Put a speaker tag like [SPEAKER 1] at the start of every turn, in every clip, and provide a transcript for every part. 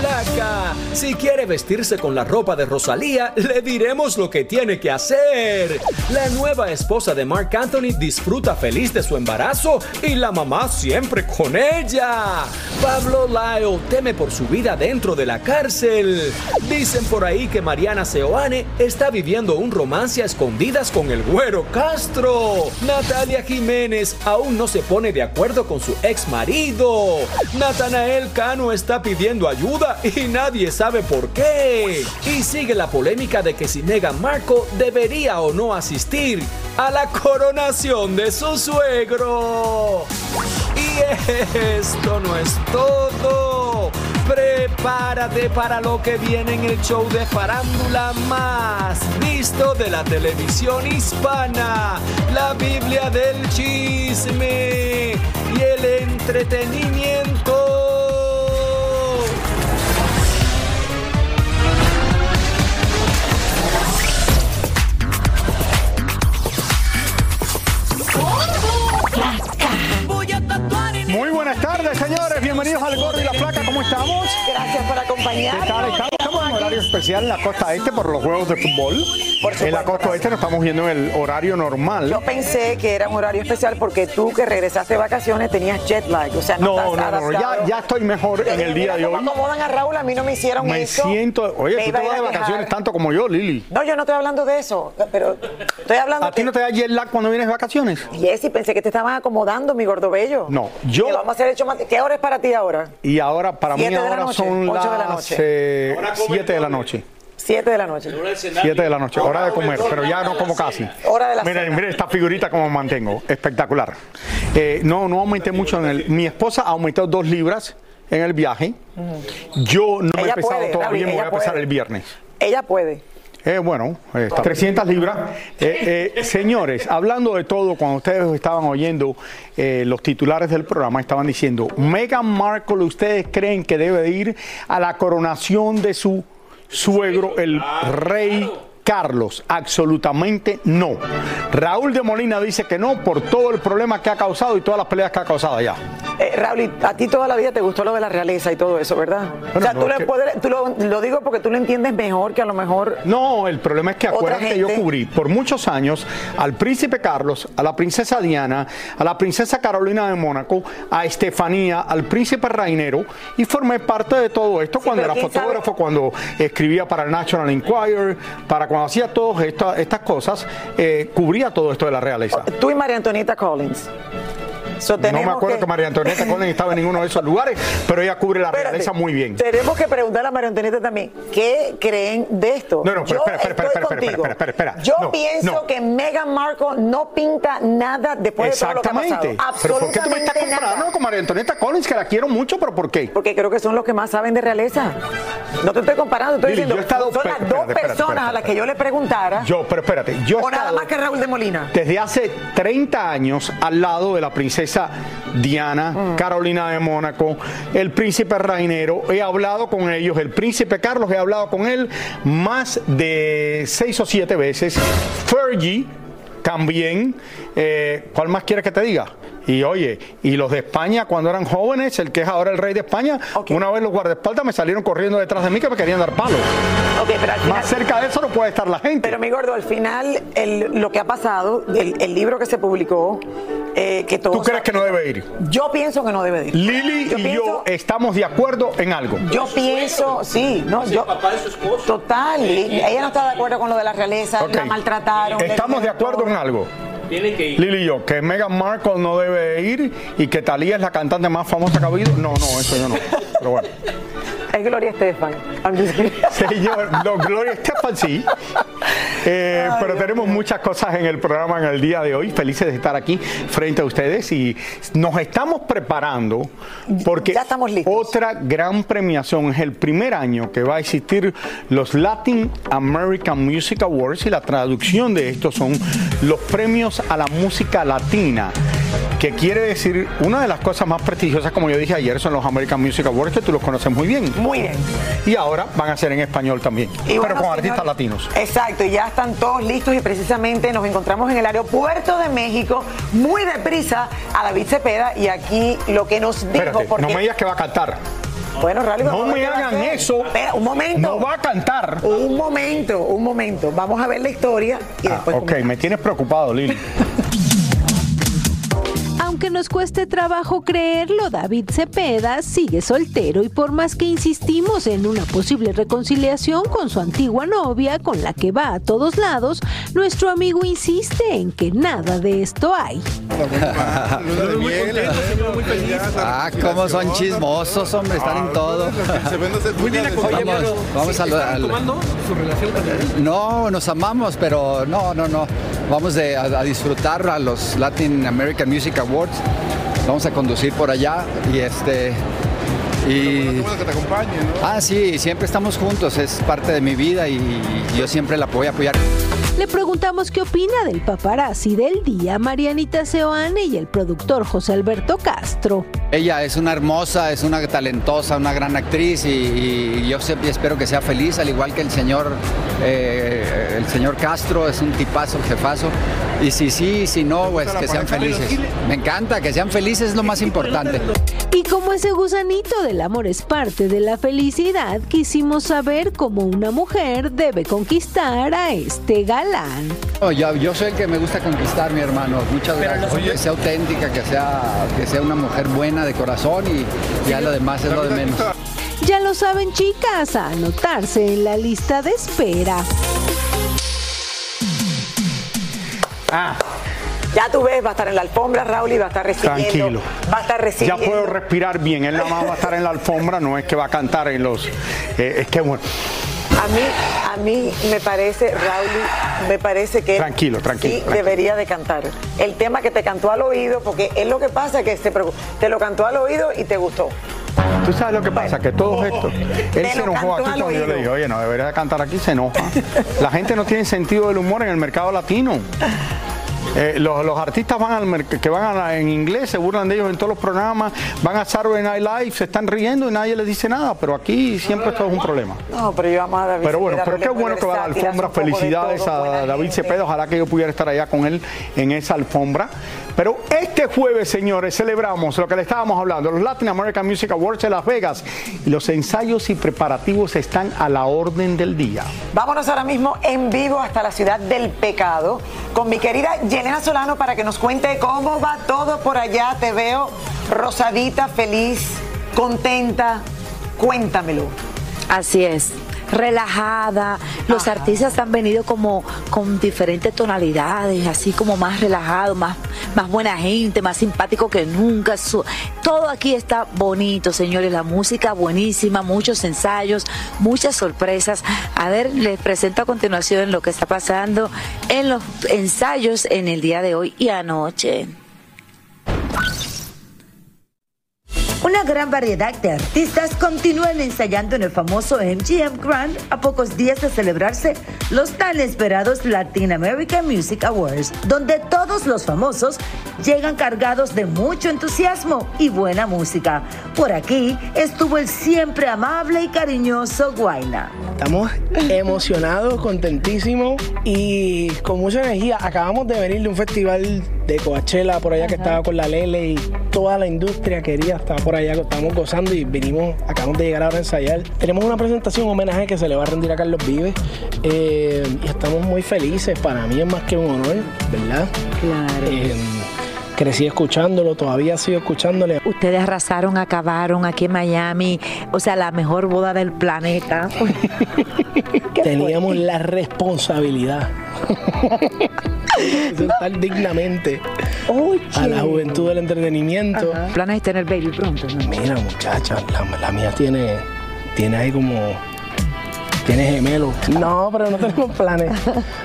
[SPEAKER 1] Flaca. Si quiere vestirse con la ropa de Rosalía, le diremos lo que tiene que hacer. La nueva esposa de Mark Anthony disfruta feliz de su embarazo y la mamá siempre con ella. Pablo Lyle teme por su vida dentro de la cárcel. Dicen por ahí que Mariana Seoane está viviendo un romance a escondidas con el güero Castro. Natalia Jiménez aún no se pone de acuerdo con su ex marido. Natanael Cano está pidiendo ayuda y nadie sabe por qué. Y sigue la polémica de que si Meghan Markle debería o no asistir a la coronación de su suegro. Y esto no es todo. Prepárate para lo que viene en el show de farándula más visto de la televisión hispana, la Biblia del chisme y el entretenimiento.
[SPEAKER 2] Acompañarnos.
[SPEAKER 3] Especial en la costa este por los juegos de fútbol.
[SPEAKER 2] Por
[SPEAKER 3] en la costa este nos estamos viendo en el horario normal.
[SPEAKER 2] Yo pensé que era un horario especial porque tú que regresaste de vacaciones tenías jet lag, o sea, no,
[SPEAKER 3] No,
[SPEAKER 2] estás
[SPEAKER 3] no, no, ya, ya estoy mejor en el día de hoy.
[SPEAKER 2] acomodan a Raúl, a mí no me hicieron
[SPEAKER 3] Me
[SPEAKER 2] eso.
[SPEAKER 3] siento. Oye,
[SPEAKER 2] Me
[SPEAKER 3] tú te vas de vacaciones tanto como yo, Lili.
[SPEAKER 2] No, yo no estoy hablando de eso, pero estoy hablando
[SPEAKER 3] ¿A ti no te da jet lag cuando vienes de vacaciones?
[SPEAKER 2] Jessy, pensé que te estaban acomodando, mi gordo bello.
[SPEAKER 3] No, yo-
[SPEAKER 2] Que vamos a hacer hecho más. ¿Qué hora es para ti ahora?
[SPEAKER 3] Y ahora, para mí,
[SPEAKER 2] la
[SPEAKER 3] ahora
[SPEAKER 2] noche,
[SPEAKER 3] son
[SPEAKER 2] la
[SPEAKER 3] las
[SPEAKER 2] noche.
[SPEAKER 3] eh, siete de la noche.
[SPEAKER 2] Siete de la noche.
[SPEAKER 3] Siete de la noche, hora de comer, pero ya no como casi.
[SPEAKER 2] Hora de la
[SPEAKER 3] Miren,
[SPEAKER 2] cena.
[SPEAKER 3] miren esta figurita como mantengo, espectacular. Eh, no, no aumenté mucho en el. Mi esposa aumentó dos libras en el viaje. Yo no me he
[SPEAKER 2] Ella
[SPEAKER 3] pesado
[SPEAKER 2] puede,
[SPEAKER 3] todavía, me voy
[SPEAKER 2] ella
[SPEAKER 3] a pesar
[SPEAKER 2] puede.
[SPEAKER 3] el viernes.
[SPEAKER 2] Ella puede.
[SPEAKER 3] Eh, bueno, eh, 300 libras. Eh, eh, señores, hablando de todo, cuando ustedes estaban oyendo eh, los titulares del programa, estaban diciendo, Meghan Markle, ¿ustedes creen que debe ir a la coronación de su suegro, el rey Carlos, absolutamente no. Raúl de Molina dice que no por todo el problema que ha causado y todas las peleas que ha causado allá.
[SPEAKER 2] Eh, Raúl, a ti toda la vida te gustó lo de la realeza y todo eso, ¿verdad? o sea,
[SPEAKER 3] no,
[SPEAKER 2] tú,
[SPEAKER 3] que-
[SPEAKER 2] tú lo, lo digo porque tú lo entiendes mejor que a lo mejor...
[SPEAKER 3] No, el problema es que acuérdate que yo cubrí por muchos años al príncipe Carlos, a la princesa Diana, a la princesa Carolina de Mónaco, a Estefanía, al príncipe Rainero y formé parte de todo esto cuando era fotógrafo, cuando escribía para el National Enquirer, para cuando hacía todas estas, cosas, eh, cubría todo esto de la realeza.
[SPEAKER 2] Tú y María Antonieta Collins. So,
[SPEAKER 3] No me acuerdo que, María Antonieta Collins estaba en ninguno de esos lugares, pero ella cubre la
[SPEAKER 2] Espérate,
[SPEAKER 3] realeza muy bien.
[SPEAKER 2] Tenemos que preguntarle a María Antonieta también, ¿qué creen de esto?
[SPEAKER 3] No, no,
[SPEAKER 2] Yo
[SPEAKER 3] espera, espera, espera, espera, espera, espera, espera, espera.
[SPEAKER 2] Yo
[SPEAKER 3] No,
[SPEAKER 2] pienso
[SPEAKER 3] no.
[SPEAKER 2] que Meghan Markle no pinta nada después de todo lo que ha pasado.
[SPEAKER 3] Exactamente. Pero ¿por qué tú me estás
[SPEAKER 2] Absolutamente
[SPEAKER 3] comparando
[SPEAKER 2] nada.
[SPEAKER 3] con María Antonieta Collins, que la quiero mucho, pero por qué?
[SPEAKER 2] Porque creo que son los que más saben de realeza. No te estoy comparando, estoy
[SPEAKER 3] Lili,
[SPEAKER 2] diciendo,
[SPEAKER 3] estado-
[SPEAKER 2] son las
[SPEAKER 3] espérate,
[SPEAKER 2] dos
[SPEAKER 3] espérate, espérate,
[SPEAKER 2] personas a las que yo le preguntara,
[SPEAKER 3] Yo, pero espérate, yo he
[SPEAKER 2] o nada más que Raúl de Molina.
[SPEAKER 3] desde hace 30 años al lado de la princesa Diana,
[SPEAKER 2] Mm.
[SPEAKER 3] Carolina de Mónaco, el príncipe Rainero. He hablado con ellos, el príncipe Carlos, he hablado con él más de seis o siete veces. Fergie también. Eh, ¿Cuál más quieres que te diga? Y oye, y los de España cuando eran jóvenes, el que es ahora el rey de España, una vez los guardaespaldas me salieron corriendo detrás de mí que me querían dar palos.
[SPEAKER 2] Ok, pero al final-
[SPEAKER 3] Más cerca de eso no puede estar la gente.
[SPEAKER 2] Pero mi gordo, al final el- lo que ha pasado, el, el libro que se publicó, eh, que todos
[SPEAKER 3] ¿Tú crees que no debe ir?
[SPEAKER 2] Yo pienso que no debe de ir.
[SPEAKER 3] Lili
[SPEAKER 2] Yo
[SPEAKER 3] y
[SPEAKER 2] pienso-
[SPEAKER 3] yo estamos de acuerdo en algo.
[SPEAKER 2] Yo pienso, sí, no, yo. Total, y ella no está de acuerdo con lo de la realeza, la maltrataron.
[SPEAKER 3] Estamos de acuerdo
[SPEAKER 2] todo.
[SPEAKER 3] en algo.
[SPEAKER 1] Tiene que ir.
[SPEAKER 3] Lili y yo, que Meghan Markle no debe ir y que Talía es la cantante más famosa que ha habido. No, no, eso yo no. Pero bueno.
[SPEAKER 2] Es Gloria Estefan.
[SPEAKER 3] Señor, no, Gloria Estefan sí. Eh,
[SPEAKER 2] Ay,
[SPEAKER 3] pero
[SPEAKER 2] Dios
[SPEAKER 3] tenemos muchas cosas en el programa en el día de hoy. Felices de estar aquí frente a ustedes y nos estamos preparando porque
[SPEAKER 2] Ya estamos listos.
[SPEAKER 3] otra gran premiación es el primer año que va a existir los Latin American Music Awards y la traducción de estos son los premios a la música latina. Que quiere decir, una de las cosas más prestigiosas, como yo dije ayer, son los American Music Awards, que tú los conoces muy bien.
[SPEAKER 2] Muy bien.
[SPEAKER 3] Y ahora van a ser en español también,
[SPEAKER 2] Y
[SPEAKER 3] pero
[SPEAKER 2] bueno,
[SPEAKER 3] con artistas latinos.
[SPEAKER 2] Exacto, y ya están todos listos y precisamente nos encontramos en el aeropuerto de México, muy deprisa, a David Cepeda, y aquí lo que nos dijo,
[SPEAKER 3] Espérate,
[SPEAKER 2] porque...
[SPEAKER 3] no me digas que va a cantar.
[SPEAKER 2] Bueno, Rally,
[SPEAKER 3] No me hagan eso.
[SPEAKER 2] Espera, un momento.
[SPEAKER 3] No va a cantar.
[SPEAKER 2] Un momento, un momento. Vamos a ver la historia y
[SPEAKER 3] Ah,
[SPEAKER 2] después
[SPEAKER 3] ok,
[SPEAKER 2] comentamos.
[SPEAKER 3] me tienes preocupado, Lili.
[SPEAKER 4] Aunque nos cueste trabajo creerlo, David Cepeda sigue soltero y por más que insistimos en una posible reconciliación con su antigua novia, con la que va a todos lados, nuestro amigo insiste en que nada de esto hay.
[SPEAKER 5] Ah, cómo son chismosos, hombre, están en todo.
[SPEAKER 6] Muy bien
[SPEAKER 5] Vamos, vamos a lo-
[SPEAKER 1] ¿Están
[SPEAKER 5] al-
[SPEAKER 1] su relación con él?
[SPEAKER 5] No, nos amamos, pero no, no, no. Vamos de- a, a disfrutar a los Latin American Music Awards. Vamos a conducir por allá y este. Y,
[SPEAKER 6] que te acompañe, ¿no?
[SPEAKER 5] ah, sí, siempre estamos juntos, es parte de mi vida y yo siempre la voy a apoyar.
[SPEAKER 4] Le preguntamos qué opina del paparazzi del día Marianita Seoane y el productor José Alberto Castro.
[SPEAKER 5] Ella es una hermosa, es una talentosa, una gran actriz y, y yo siempre espero que sea feliz, al igual que el señor, eh, el señor Castro, es un tipazo, jefazo. Y si sí, si no, pues que sean felices. Me encanta, que sean felices es lo más importante.
[SPEAKER 4] Y como ese gusanito del amor es parte de la felicidad, quisimos saber cómo una mujer debe conquistar a este galán.
[SPEAKER 5] No, yo, yo soy el que me gusta conquistar, mi hermano. Muchas gracias. Que sea auténtica, que sea, que sea una mujer buena de corazón y ya lo demás es lo de menos.
[SPEAKER 4] Ya lo saben chicas, a anotarse en la lista de espera.
[SPEAKER 3] Ah,
[SPEAKER 2] Ya tú ves, va a estar en la alfombra, Raúl, y va a estar recibiendo.
[SPEAKER 3] Tranquilo.
[SPEAKER 2] Va a estar
[SPEAKER 3] ya
[SPEAKER 2] recibiendo.
[SPEAKER 3] puedo respirar bien. Él nada más va a estar en la alfombra, no es que va a cantar en los. eh, es que bueno.
[SPEAKER 2] A mí, a mí me parece, Raúl, me parece que
[SPEAKER 3] Tranquilo, tranquilo,
[SPEAKER 2] sí
[SPEAKER 3] tranquilo.
[SPEAKER 2] debería de cantar. El tema que te cantó al oído, porque es lo que pasa que se te lo cantó al oído y te gustó.
[SPEAKER 3] Tú sabes lo que pasa, que todo esto. Él se enojó aquí cuando yo le dije, oye, no debería de cantar aquí, se enoja. La gente no tiene sentido del humor en el mercado latino. Eh, los, los artistas van al que van a en inglés, se burlan de ellos en todos los programas, van a Saturday Night Live, se están riendo y nadie les dice nada, pero aquí siempre esto es un problema.
[SPEAKER 2] No, pero yo amo a David
[SPEAKER 3] Pero bueno, pero qué bueno que va a la alfombra. Felicidades
[SPEAKER 2] todo,
[SPEAKER 3] a David
[SPEAKER 2] gente.
[SPEAKER 3] Cepeda. Ojalá que yo pudiera estar allá con él en esa alfombra. Pero este jueves, señores, celebramos lo que le estábamos hablando, los Latin American Music Awards de Las Vegas. Y los ensayos y preparativos están a la orden del día.
[SPEAKER 2] Vámonos ahora mismo en vivo hasta la ciudad del pecado con mi querida Yelena Solano para que nos cuente cómo va todo por allá. Te veo rosadita, feliz, contenta. Cuéntamelo.
[SPEAKER 7] Así es. Relajada, los artistas han venido como con diferentes tonalidades, así como más relajado, más, más buena gente, más simpático que nunca. Su- todo aquí está bonito, señores. La música buenísima, muchos ensayos, muchas sorpresas. A ver, les presento a continuación lo que está pasando en los ensayos en el día de hoy y anoche.
[SPEAKER 8] Una gran variedad de artistas continúan ensayando en el famoso MGM Grand a pocos días de celebrarse los tan esperados Latin American Music Awards, donde todos los famosos llegan cargados de mucho entusiasmo y buena música. Por aquí estuvo el siempre amable y cariñoso Guaina.
[SPEAKER 9] Estamos emocionados, contentísimos y con mucha energía. Acabamos de venir de un festival de Coachella por allá que estaba con la Lele y toda la industria quería estar por allá, estábamos gozando y venimos, acabamos de llegar ahora a ensayar. Tenemos una presentación, un homenaje que se le va a rendir a Carlos Vives eh, y estamos muy felices. Para mí es más que un honor, ¿verdad?
[SPEAKER 7] Claro.
[SPEAKER 9] Crecí escuchándolo, todavía sigo escuchándole.
[SPEAKER 7] Ustedes arrasaron, acabaron aquí en Miami, o sea, la mejor boda del planeta.
[SPEAKER 9] Teníamos la responsabilidad de sentar dignamente a la juventud del entretenimiento.
[SPEAKER 7] ¿Planes de tener baby pronto?
[SPEAKER 9] Mira, muchacha, la, la mía tiene, tiene ahí como. Tiene gemelos. No, pero no tenemos planes.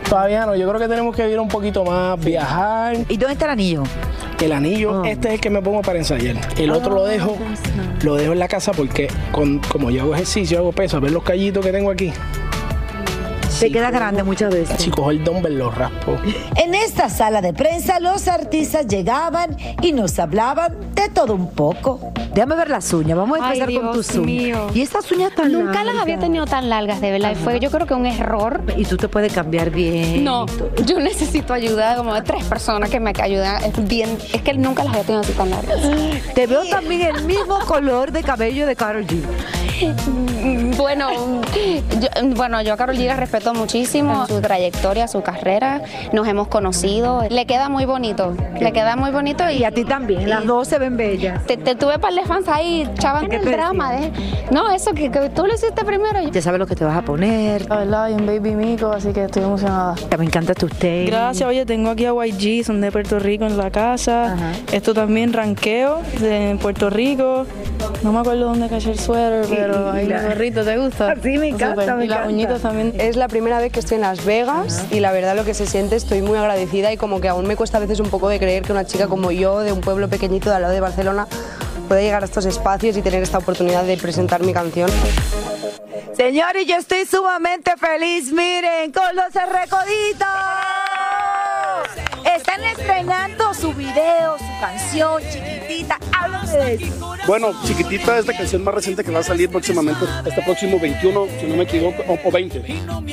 [SPEAKER 9] Todavía no. Yo creo que tenemos que ir un poquito más, viajar.
[SPEAKER 7] ¿Y dónde está el anillo?
[SPEAKER 9] El anillo, este es el que me pongo para ensayar. El otro lo dejo, lo dejo en la casa porque con, como yo hago ejercicio, hago peso, a ver los callitos que tengo aquí.
[SPEAKER 7] Te queda grande muchas veces.
[SPEAKER 9] Si cojo el dumbbell, lo raspo.
[SPEAKER 8] En esta sala de prensa los artistas llegaban y nos hablaban de todo un poco.
[SPEAKER 7] Déjame ver las uñas, vamos a
[SPEAKER 10] Ay,
[SPEAKER 7] empezar con
[SPEAKER 10] Dios
[SPEAKER 7] tus uñas.
[SPEAKER 10] mío.
[SPEAKER 7] Y estas uñas tan
[SPEAKER 10] Nunca las
[SPEAKER 7] largas.
[SPEAKER 10] había tenido tan largas, de verdad. y Fue yo creo que un error.
[SPEAKER 7] Y tú te puedes cambiar bien.
[SPEAKER 10] No, yo necesito ayuda como de tres personas que me ayuden. Es bien, es que nunca las había tenido así tan largas.
[SPEAKER 7] Te veo también el mismo color de cabello de Karol G.
[SPEAKER 10] Bueno, yo, bueno, yo a Carol G la respeto muchísimo, su trayectoria, su carrera, nos hemos conocido, le queda muy bonito, le queda muy bonito y,
[SPEAKER 7] a ti también, las dos se ven bellas.
[SPEAKER 10] Te, te tuve par de fans ahí, chavan
[SPEAKER 7] ¿Qué
[SPEAKER 10] el drama de, no, eso que, que tú lo hiciste primero.
[SPEAKER 7] Ya sabes lo que te vas a poner.
[SPEAKER 11] La verdad, hay un baby mico, así que estoy emocionada.
[SPEAKER 7] Me encanta tu tenis.
[SPEAKER 11] Gracias, oye, tengo aquí a YG, son de Puerto Rico en la casa. Esto también ranqueo de Puerto Rico. No me acuerdo dónde cayó el suéter, pero ahí el gorrito, ¿te gusta?
[SPEAKER 12] Sí, me encanta, me
[SPEAKER 11] Y las
[SPEAKER 12] encanta.
[SPEAKER 11] uñitas también.
[SPEAKER 12] Es la primera vez que estoy en Las Vegas y la verdad lo que se siente estoy muy agradecida y como que aún me cuesta a veces un poco de creer que una chica como yo de un pueblo pequeñito de al lado de Barcelona pueda llegar a estos espacios y tener esta oportunidad de presentar mi canción.
[SPEAKER 8] Señores, yo estoy sumamente feliz, miren, con los recoditos. Están estrenando su video, su canción chiquitita. Háblame de eso.
[SPEAKER 13] Bueno, chiquitita es la canción más reciente que va a salir próximamente, este próximo 21, si no me equivoco, o, o 20,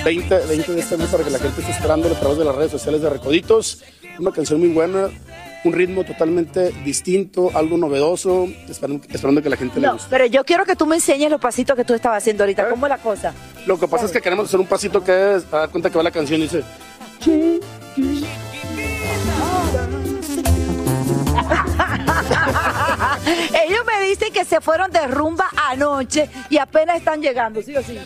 [SPEAKER 13] 20, 20 de este mes para que la gente esté esperando a través de las redes sociales de Recoditos. Una canción muy buena, un ritmo totalmente distinto, algo novedoso, esperando, esperando que la gente le
[SPEAKER 7] No,
[SPEAKER 13] guste.
[SPEAKER 7] pero yo quiero que tú me enseñes los pasitos que tú estabas haciendo ahorita. ¿Cómo es la cosa?
[SPEAKER 13] Lo que pasa es que queremos hacer un pasito que es, a dar cuenta que va la canción y dice...
[SPEAKER 7] Ellos me que se fueron de rumba anoche y apenas están llegando, ¿sí o sí?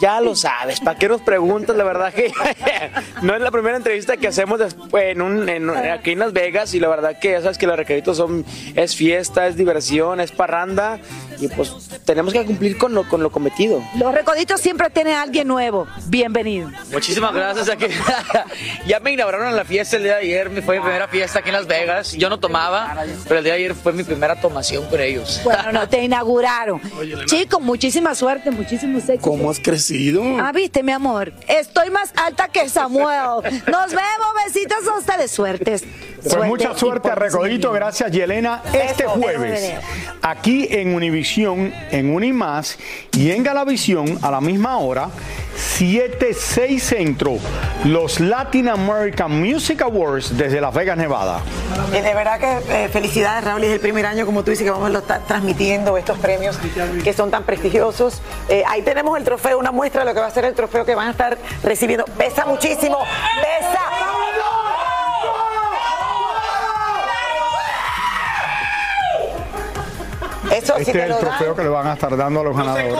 [SPEAKER 14] Ya lo sabes, ¿para qué nos preguntas? La verdad que no es la primera entrevista que hacemos después en un, en aquí en Las Vegas y la verdad que ya sabes que los recaditos son, es fiesta, es diversión, es parranda y pues tenemos que cumplir con lo, con lo cometido.
[SPEAKER 7] Los recoditos siempre tienen a alguien nuevo. Bienvenido.
[SPEAKER 14] Muchísimas gracias. Aquí. ya me inauguraron en la fiesta el día de ayer. Fue mi primera fiesta aquí en Las Vegas. Yo no tomaba, pero el día de ayer fue mi primera tomación con ellos.
[SPEAKER 7] Bueno, no, te inauguraron. Chicos, muchísima suerte, muchísimos éxitos.
[SPEAKER 13] ¿Cómo has crecido?
[SPEAKER 7] Ah, viste, mi amor. Estoy más alta que Samuel. Nos vemos. Besitos a ustedes. Suertes.
[SPEAKER 3] Pues mucha suerte a Recodito, gracias Yelena. Este
[SPEAKER 7] Eso,
[SPEAKER 3] jueves, aquí en Univisión, en Unimás y en Galavisión, a la misma hora, 7, 6 Centro, los Latin American Music Awards desde Las Vegas, Nevada.
[SPEAKER 2] Y de verdad que eh, felicidades, Raúl. Es el primer año, como tú dices, que vamos a estar transmitiendo estos premios que son tan prestigiosos. Eh, ahí tenemos el trofeo, una muestra de lo que va a ser el trofeo que van a estar recibiendo. Pesa muchísimo, pesa. Eso sí
[SPEAKER 3] Este
[SPEAKER 2] te
[SPEAKER 3] es el
[SPEAKER 2] lo
[SPEAKER 3] trofeo
[SPEAKER 2] dan.
[SPEAKER 3] que le van a estar dando a los ganadores.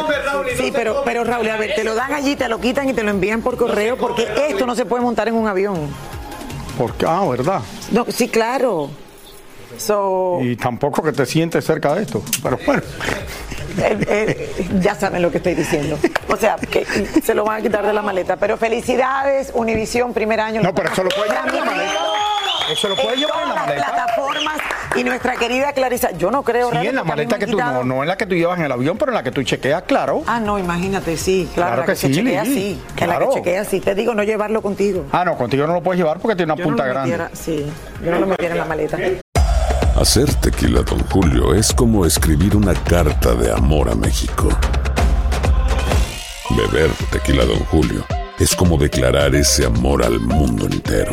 [SPEAKER 2] Sí, pero, pero Raúl, a ver, te lo dan allí, te lo quitan y te lo envían por correo porque esto no se puede montar en un avión.
[SPEAKER 3] Porque, ah, ¿verdad?
[SPEAKER 2] No, sí, claro. So,
[SPEAKER 3] Y tampoco que te sientes cerca de esto. Pero bueno.
[SPEAKER 2] eh, eh, ya saben lo que estoy diciendo. O sea, que se lo van a quitar de la maleta. Pero felicidades, Univisión, primer año.
[SPEAKER 3] No, pero eso lo puede llevar en la maleta. Eso lo puede
[SPEAKER 2] En
[SPEAKER 3] llevar en la
[SPEAKER 2] todas las
[SPEAKER 3] maleta.
[SPEAKER 2] plataformas y nuestra querida Clarisa, yo no creo
[SPEAKER 3] Sí, en la maleta que
[SPEAKER 2] han
[SPEAKER 3] tú, no,
[SPEAKER 2] quitado-
[SPEAKER 3] no en la que tú llevas en el avión, pero en la que tú chequeas, claro.
[SPEAKER 2] Ah, no, imagínate, sí, claro,
[SPEAKER 3] Claro
[SPEAKER 2] la que,
[SPEAKER 3] que
[SPEAKER 2] se
[SPEAKER 3] sí,
[SPEAKER 2] chequea así, en la
[SPEAKER 3] claro.
[SPEAKER 2] que chequea así. Te digo, no llevarlo contigo.
[SPEAKER 3] Ah, no, contigo no lo puedes llevar porque tiene una
[SPEAKER 2] Yo no
[SPEAKER 3] punta
[SPEAKER 2] lo
[SPEAKER 3] grande.
[SPEAKER 2] metiera, sí, yo no lo metiera en la maleta.
[SPEAKER 15] Hacer tequila, Don Julio, es como escribir una carta de amor a México. Beber tequila, Don Julio, es como declarar ese amor al mundo entero.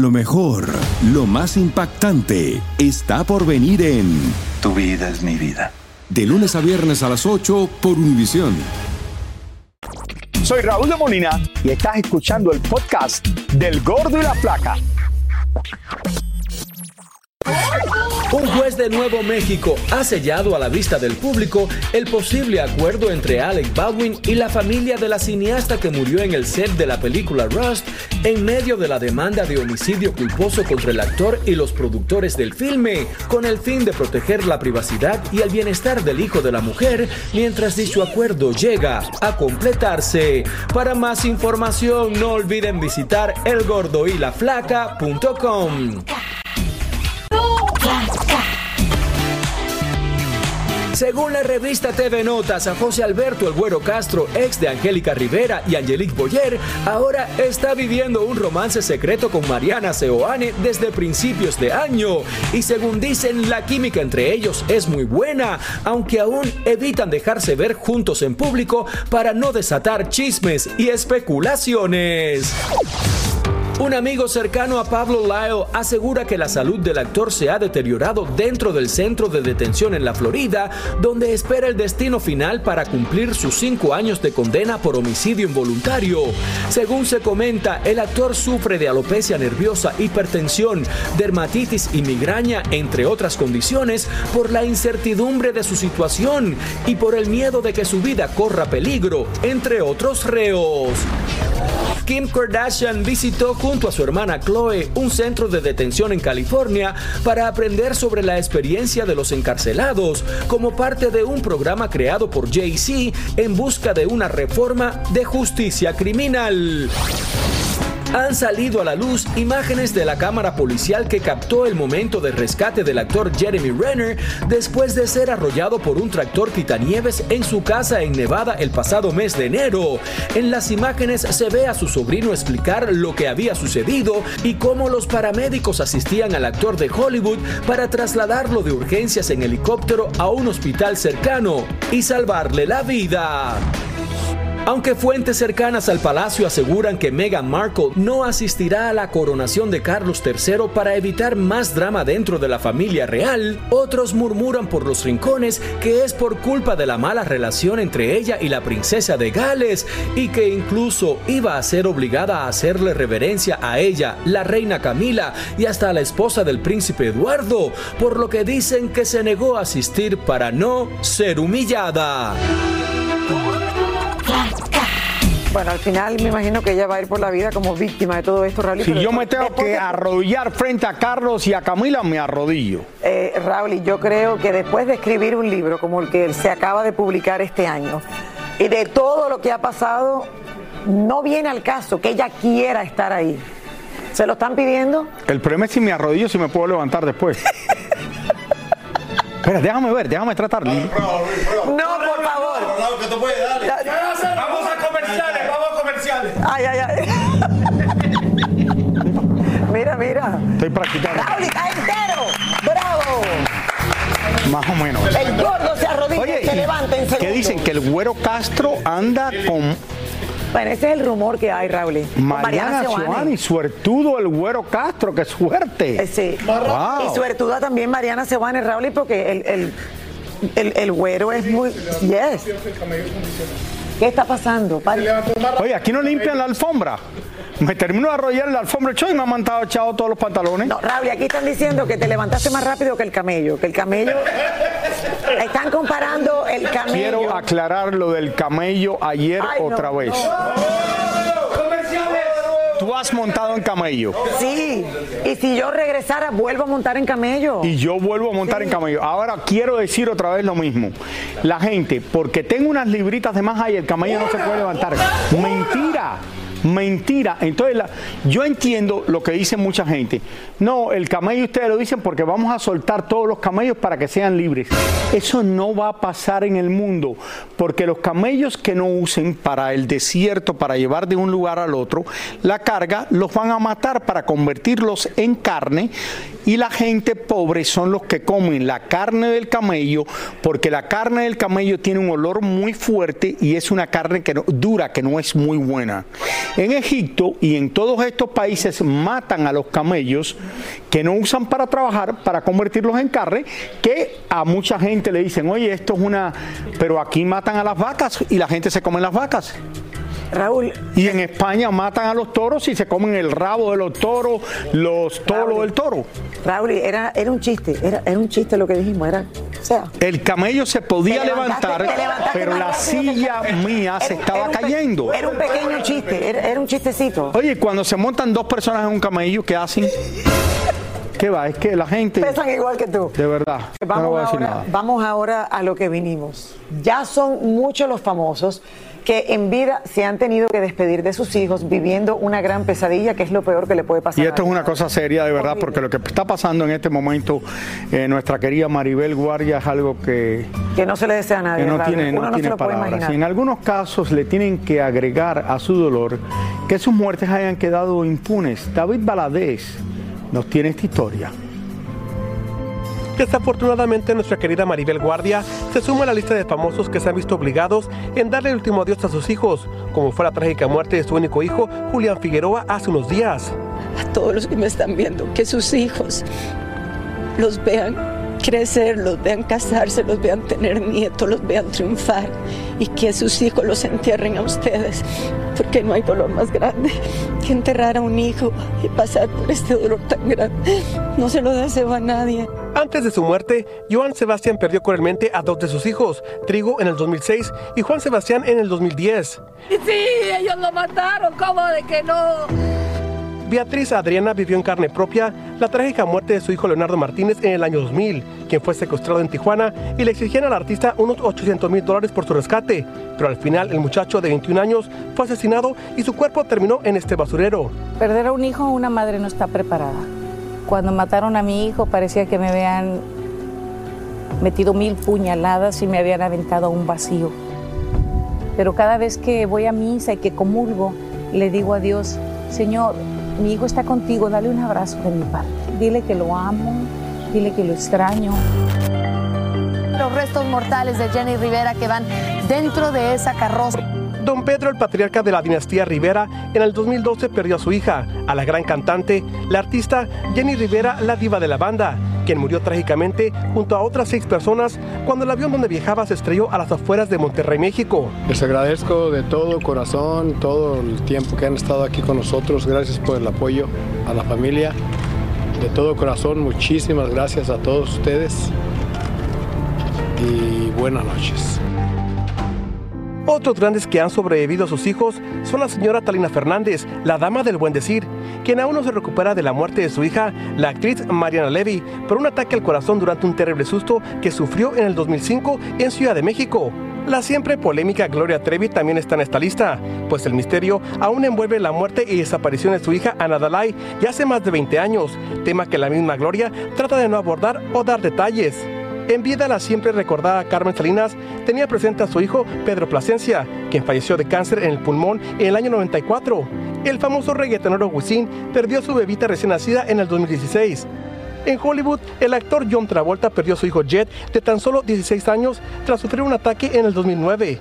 [SPEAKER 16] Lo mejor, lo más impactante, está por venir en Tu vida es mi vida. De lunes a viernes a las 8 por Univisión.
[SPEAKER 3] Soy Raúl de Molina y estás escuchando el podcast del Gordo y la Flaca.
[SPEAKER 1] Un juez de Nuevo México ha sellado a la vista del público el posible acuerdo entre Alec Baldwin y la familia de la cineasta que murió en el set de la película Rust en medio de la demanda de homicidio culposo contra el actor y los productores del filme, con el fin de proteger la privacidad y el bienestar del hijo de la mujer mientras dicho acuerdo llega a completarse. Para más información no olviden visitar elgordoylaflaca.com. Según la revista TV Notas, a José Alberto El Güero Castro, ex de Angélica Rivera y Angelique Boyer, ahora está viviendo un romance secreto con Mariana Seoane desde principios de año. Y según dicen, la química entre ellos es muy buena, aunque aún evitan dejarse ver juntos en público para no desatar chismes y especulaciones. Un amigo cercano a Pablo Lyle asegura que la salud del actor se ha deteriorado dentro del centro de detención en la Florida, donde espera el destino final para cumplir sus cinco años de condena por homicidio involuntario. Según se comenta, el actor sufre de alopecia nerviosa, hipertensión, dermatitis y migraña, entre otras condiciones, por la incertidumbre de su situación y por el miedo de que su vida corra peligro, entre otros reos. Kim Kardashian visitó junto a su hermana Chloe un centro de detención en California para aprender sobre la experiencia de los encarcelados como parte de un programa creado por Jay-Z en busca de una reforma de justicia criminal. Han salido a la luz imágenes de la cámara policial que captó el momento de rescate del actor Jeremy Renner después de ser arrollado por un tractor quitanieves en su casa en Nevada el pasado mes de enero. En las imágenes se ve a su sobrino explicar lo que había sucedido y cómo los paramédicos asistían al actor de Hollywood para trasladarlo de urgencias en helicóptero a un hospital cercano y salvarle la vida. Aunque fuentes cercanas al palacio aseguran que Meghan Markle no asistirá a la coronación de Carlos III para evitar más drama dentro de la familia real, otros murmuran por los rincones que es por culpa de la mala relación entre ella y la princesa de Gales y que incluso iba a ser obligada a hacerle reverencia a ella, la reina Camila y hasta a la esposa del príncipe Eduardo, por lo que dicen que se negó a asistir para no ser humillada.
[SPEAKER 2] Bueno, al final me imagino que ella va a ir por la vida como víctima de todo esto, Raúl.
[SPEAKER 3] Si yo me tengo que arrodillar frente a Carlos y a Camila, me arrodillo.
[SPEAKER 2] Eh, Raúl, y yo creo que después de escribir un libro como el que se acaba de publicar este año y de todo lo que ha pasado, no viene al caso que ella quiera estar ahí. ¿Se lo están pidiendo?
[SPEAKER 3] El problema es si me arrodillo, si me puedo levantar después. Espera, déjame ver, déjame tratar.
[SPEAKER 2] No, por favor.
[SPEAKER 6] Vamos a comerciales,
[SPEAKER 2] Ay, ay, ay. mira, mira.
[SPEAKER 3] Estoy practicando.
[SPEAKER 2] Raúl está entero. ¡Bravo!
[SPEAKER 3] Más o menos.
[SPEAKER 2] El gordo se arrodilla y se
[SPEAKER 3] ¿y
[SPEAKER 2] levanta en
[SPEAKER 3] ¿Qué dicen? Que el güero Castro anda con
[SPEAKER 2] Bueno, ese es el rumor que hay, Raúl.
[SPEAKER 3] Mariana
[SPEAKER 2] Seoane.
[SPEAKER 3] Giovanni, suertudo el güero Castro, qué suerte.
[SPEAKER 2] Eh, Sí.
[SPEAKER 3] Wow.
[SPEAKER 2] Y suertuda también Mariana Sebane Raúl, porque el, el, el, el güero es muy. Yes. ¿Qué está pasando?
[SPEAKER 3] Oye, aquí no limpian la alfombra. Me termino de arrollar en la alfombra choy y me han mandado echado todos los pantalones.
[SPEAKER 2] No, Raúl, aquí están diciendo que te levantaste más rápido que el camello. Que el camello. Están comparando el camello.
[SPEAKER 3] Quiero aclarar lo del camello ayer
[SPEAKER 2] Ay, no,
[SPEAKER 3] otra vez. Tú has montado en camello.
[SPEAKER 2] Sí. Y si yo regresara, vuelvo a montar en camello.
[SPEAKER 3] Y yo vuelvo a montar en camello. Ahora quiero decir otra vez lo mismo. La gente, porque tengo unas libritas de más ahí, el camello no se puede levantar. Mentira. Mentira. Entonces, yo entiendo lo que dice mucha gente. No, el camello ustedes lo dicen porque vamos a soltar todos los camellos para que sean libres. Eso no va a pasar en el mundo, porque los camellos que no usen para el desierto, para llevar de un lugar al otro, la carga, los van a matar para convertirlos en carne y la gente pobre son los que comen la carne del camello, porque la carne del camello tiene un olor muy fuerte y es una carne que no- dura, que no es muy buena. En Egipto y en todos estos países matan a los camellos que no usan para trabajar, para convertirlos en carne, que a mucha gente le dicen, oye, esto es una... Pero aquí matan a las vacas y la gente se come las vacas.
[SPEAKER 2] Raúl.
[SPEAKER 3] Y en España matan a los toros y se comen el rabo de los toros, los toros del toro.
[SPEAKER 2] Raúl, era, era un chiste. Era, era un chiste lo que dijimos. Era. O sea.
[SPEAKER 3] El camello se podía levantar, pero la silla mía se estaba
[SPEAKER 2] un
[SPEAKER 3] cayendo.
[SPEAKER 2] Era un pequeño chiste. Era, un chistecito.
[SPEAKER 3] Oye, cuando se montan dos personas en un camello, ¿qué hacen? ¿Qué va? Es que la gente...
[SPEAKER 2] Pesan igual que tú.
[SPEAKER 3] De verdad, no
[SPEAKER 2] Vamos,
[SPEAKER 3] voy a decir
[SPEAKER 2] ahora,
[SPEAKER 3] nada.
[SPEAKER 2] vamos ahora a lo que vinimos. Ya son muchos los famosos que en vida se han tenido que despedir de sus hijos viviendo una gran pesadilla, que es lo peor que le puede pasar.
[SPEAKER 3] Y esto es una cosa seria de verdad, porque lo que está pasando en este momento, eh, nuestra querida Maribel Guardia es algo que,
[SPEAKER 2] Que no se le desea a nadie.
[SPEAKER 3] que no tiene,
[SPEAKER 2] Uno
[SPEAKER 3] no
[SPEAKER 2] se
[SPEAKER 3] tiene
[SPEAKER 2] puede
[SPEAKER 3] palabras.
[SPEAKER 2] imaginar.
[SPEAKER 3] Y en algunos casos le tienen que agregar a su dolor que sus muertes hayan quedado impunes. David Baladés nos tiene esta historia.
[SPEAKER 17] Desafortunadamente, nuestra querida Maribel Guardia se suma a la lista de famosos que se han visto obligados en darle el último adiós a sus hijos, como fue la trágica muerte de su único hijo, Julián Figueroa, hace unos días.
[SPEAKER 18] a todos los que me están viendo, que sus hijos los vean crecer, los vean casarse, los vean tener nietos, los vean triunfar y que sus hijos los entierren a ustedes, porque no hay dolor más grande que enterrar a un hijo y pasar por este dolor tan grande. No se lo deseo a nadie.
[SPEAKER 17] Antes de su muerte, Joan Sebastián perdió cruelmente a dos de sus hijos, Trigo en el 2006 y Juan Sebastián en el 2010.
[SPEAKER 19] Sí, ellos lo mataron, ¿cómo de que no?
[SPEAKER 17] Beatriz Adriana vivió en carne propia la trágica muerte de su hijo Leonardo Martínez en el año 2000, quien fue secuestrado en Tijuana y le exigían al artista unos 800 mil dólares por su rescate. Pero al final el muchacho de 21 años fue asesinado y su cuerpo terminó en este basurero.
[SPEAKER 20] Perder a un hijo, una madre no está preparada. Cuando mataron a mi hijo parecía que me habían metido mil puñaladas y me habían aventado a un vacío. Pero cada vez que voy a misa y que comulgo, le digo a Dios, Señor, mi hijo está contigo, dale un abrazo de mi parte. Dile que lo amo, dile que lo extraño.
[SPEAKER 21] Los restos mortales de Jenny Rivera que van dentro de esa carroza.
[SPEAKER 17] Don Pedro, el patriarca de la dinastía Rivera, en el 2012 perdió a su hija, a la gran cantante, la artista Jenny Rivera, la diva de la banda, quien murió trágicamente junto a otras seis personas cuando el avión donde viajaba se estrelló a las afueras de Monterrey, México.
[SPEAKER 22] Les agradezco de todo corazón, todo el tiempo que han estado aquí con nosotros. Gracias por el apoyo a la familia. De todo corazón, muchísimas gracias a todos ustedes y buenas noches.
[SPEAKER 17] Otros grandes que han sobrevivido a sus hijos son la señora Talina Fernández, la dama del buen decir, quien aún no se recupera de la muerte de su hija, la actriz Mariana Levy, por un ataque al corazón durante un terrible susto que sufrió en el 2005 en Ciudad de México. La siempre polémica Gloria Trevi también está en esta lista, pues el misterio aún envuelve la muerte y desaparición de su hija Ana Dalai ya hace más de 20 años, tema que la misma Gloria trata de no abordar o dar detalles. En vida, la siempre recordada Carmen Salinas tenía presente a su hijo Pedro Plasencia, quien falleció de cáncer en el pulmón en el año 94. El famoso reggaetonero Wisin perdió su bebita recién nacida en el 2016. En Hollywood, el actor John Travolta perdió a su hijo Jet de tan solo 16 años tras sufrir un ataque en el 2009.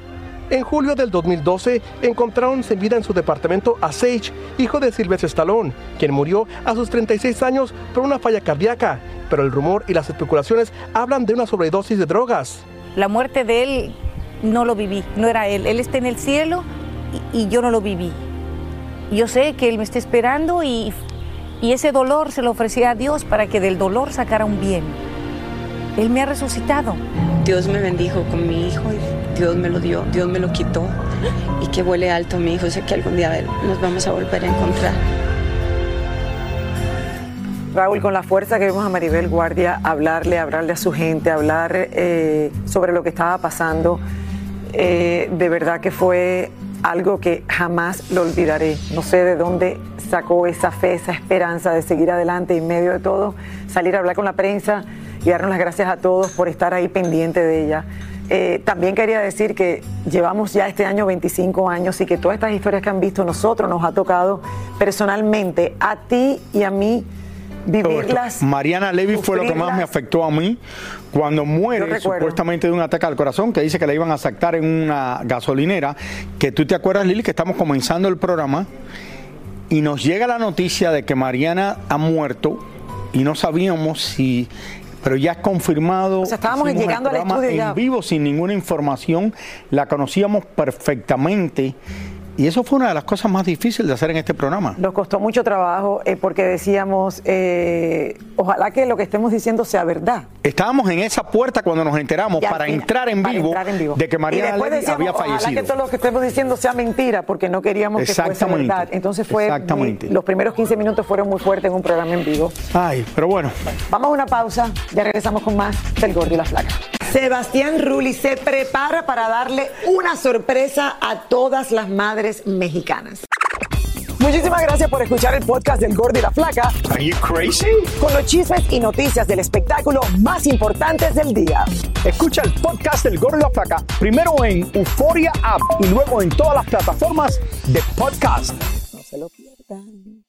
[SPEAKER 17] En julio del 2012 encontraron sin vida en su departamento a Sage, hijo de Sylvester Stallone, quien murió a sus 36 años por una falla cardíaca, pero el rumor y las especulaciones hablan de una sobredosis de drogas.
[SPEAKER 20] La muerte de él no lo viví, no era él. Él está en el cielo y, yo no lo viví. Yo sé que él me está esperando y, y ese dolor se lo ofrecía a Dios para que del dolor sacara un bien. Él me ha resucitado.
[SPEAKER 18] Dios me bendijo con mi hijo y Dios me lo dio, Dios me lo quitó. Y que vuele alto mi hijo, sé que algún día nos vamos a volver a encontrar.
[SPEAKER 2] Raúl, con la fuerza que vimos a Maribel Guardia hablarle, hablarle a su gente, hablar eh, sobre lo que estaba pasando, eh, de verdad que fue algo que jamás lo olvidaré. No sé de dónde sacó esa fe, esa esperanza de seguir adelante en medio de todo, salir a hablar con la prensa y darnos las gracias a todos por estar ahí pendiente de ella. Eh, también quería decir que llevamos ya este año 25 años y que todas estas historias que han visto nosotros nos ha tocado personalmente a ti y a mí vivirlas.
[SPEAKER 3] Mariana Levy fue lo que más me afectó a mí cuando muere supuestamente de un ataque al corazón, que dice que la iban a sacar en una gasolinera, que tú te acuerdas Lili que estamos comenzando el programa y nos llega la noticia de que Mariana ha muerto y no sabíamos si pero ya es confirmado.
[SPEAKER 2] O sea, estábamos llegando al estudio
[SPEAKER 3] en
[SPEAKER 2] ya.
[SPEAKER 3] vivo sin ninguna información, la conocíamos perfectamente. Y eso fue una de las cosas más difíciles de hacer en este programa.
[SPEAKER 2] Nos costó mucho trabajo eh, porque decíamos, eh, ojalá que lo que estemos diciendo sea verdad.
[SPEAKER 3] Estábamos en esa puerta cuando nos enteramos para,
[SPEAKER 2] final-
[SPEAKER 3] entrar en,
[SPEAKER 2] para
[SPEAKER 3] vivo
[SPEAKER 2] entrar en vivo.
[SPEAKER 3] de que
[SPEAKER 2] decíamos,
[SPEAKER 3] había
[SPEAKER 2] ojalá que
[SPEAKER 3] fallecido.
[SPEAKER 2] todo lo que estemos diciendo sea mentira porque no queríamos que fuese
[SPEAKER 3] Exactamente.
[SPEAKER 2] verdad. Entonces fue,
[SPEAKER 3] Exactamente.
[SPEAKER 2] los primeros 15 minutos fueron muy fuertes en un programa en vivo.
[SPEAKER 3] Ay, pero bueno.
[SPEAKER 2] Vamos a una pausa, ya regresamos con más del Gordo y la Flaca. Sebastián Rulli se prepara para darle una sorpresa a todas las madres mexicanas. Muchísimas gracias por escuchar el podcast del Gordo y la Flaca.
[SPEAKER 3] Are you crazy?
[SPEAKER 2] Con los chismes y noticias del espectáculo más importantes del día.
[SPEAKER 3] Escucha el podcast del Gordo y la Flaca primero en Euforia App y luego en todas las plataformas de podcast.
[SPEAKER 2] No se lo pierdan.